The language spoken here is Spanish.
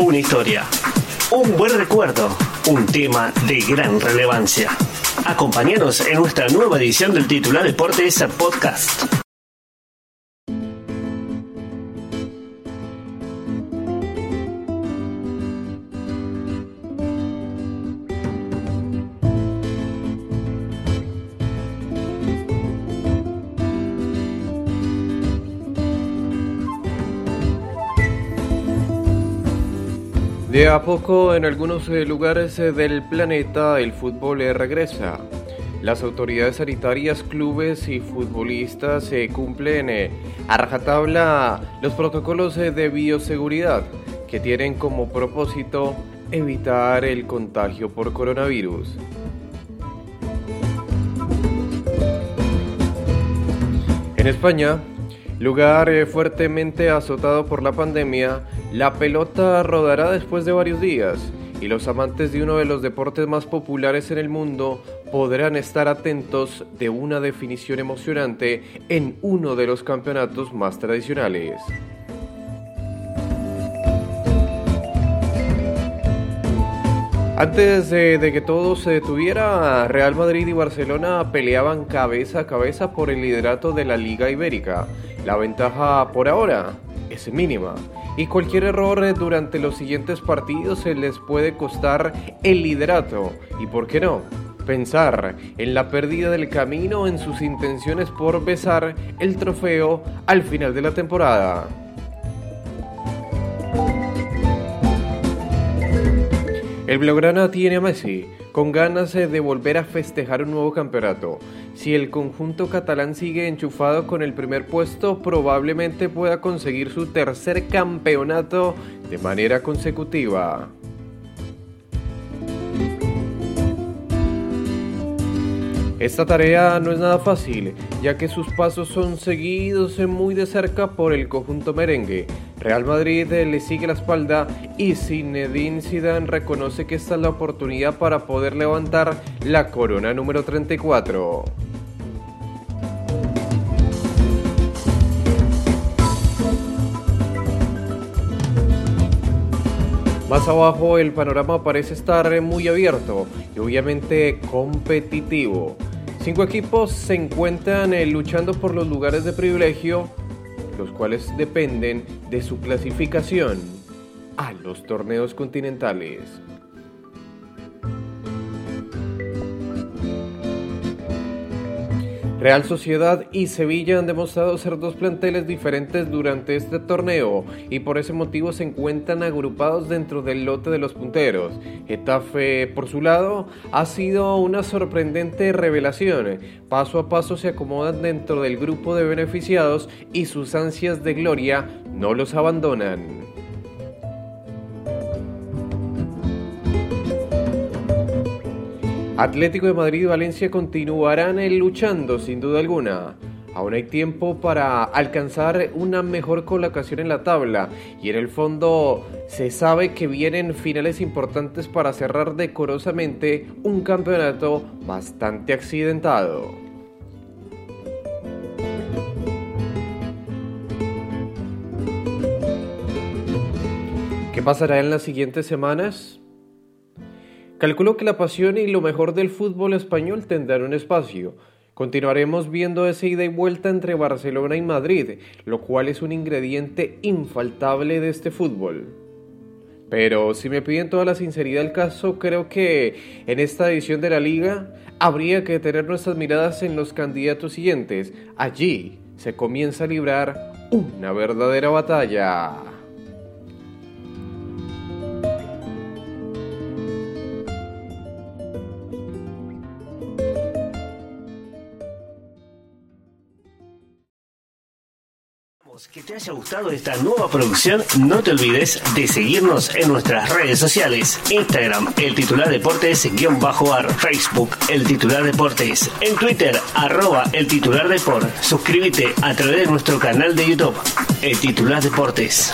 una historia, un buen recuerdo, un tema de gran relevancia. Acompáñanos en nuestra nueva edición del titular Deportes Podcast. De a poco en algunos eh, lugares eh, del planeta el fútbol eh, regresa. Las autoridades sanitarias, clubes y futbolistas cumplen a rajatabla los protocolos de bioseguridad que tienen como propósito evitar el contagio por coronavirus. En España, lugar fuertemente azotado por la pandemia, la pelota rodará después de varios días y los amantes de uno de los deportes más populares en el mundo podrán estar atentos de una definición emocionante en uno de los campeonatos más tradicionales. Antes de, que todo se detuviera, Real Madrid y Barcelona peleaban cabeza a cabeza por el liderato de la Liga Ibérica. La ventaja por ahora es mínima y cualquier error durante los siguientes partidos se les puede costar el liderato y, ¿por qué no? Pensar en la pérdida del camino en sus intenciones por besar el trofeo al final de la temporada. El Blaugrana tiene a Messi, con ganas de volver a festejar un nuevo campeonato. Si el conjunto catalán sigue enchufado con el primer puesto, probablemente pueda conseguir su tercer campeonato de manera consecutiva. Esta tarea no es nada fácil, ya que sus pasos son seguidos muy de cerca por el conjunto merengue. Real Madrid le sigue la espalda y Zinedine Zidane reconoce que esta es la oportunidad para poder levantar la corona número 34. Más abajo el panorama parece estar muy abierto y obviamente competitivo. Cinco equipos se encuentran eh, luchando por los lugares de privilegio, los cuales dependen de su clasificación a los torneos continentales. Real Sociedad y Sevilla han demostrado ser dos planteles diferentes durante este torneo y por ese motivo se encuentran agrupados dentro del lote de los punteros. Getafe, por su lado, ha sido una sorprendente revelación. Paso a paso se acomodan dentro del grupo de beneficiados y sus ansias de gloria no los abandonan. Atlético de Madrid y Valencia continuarán luchando sin duda alguna. Aún hay tiempo para alcanzar una mejor colocación en la tabla y en el fondo se sabe que vienen finales importantes para cerrar decorosamente un campeonato bastante accidentado. ¿Qué pasará en las siguientes semanas? Calculo que la pasión y lo mejor del fútbol español tendrán un espacio. Continuaremos viendo esa ida y vuelta entre Barcelona y Madrid, lo cual es un ingrediente infaltable de este fútbol. Pero si me piden toda la sinceridad del caso, creo que en esta edición de la liga habría que tener nuestras miradas en los candidatos siguientes. Allí se comienza a librar una verdadera batalla. Que te haya gustado esta nueva producción, no te olvides de seguirnos en nuestras redes sociales. Instagram, el titular deportes, guion bajo ar, Facebook, el titular deportes, en Twitter, arroba el titular deport. Suscríbete a través de nuestro canal de YouTube, el titular deportes.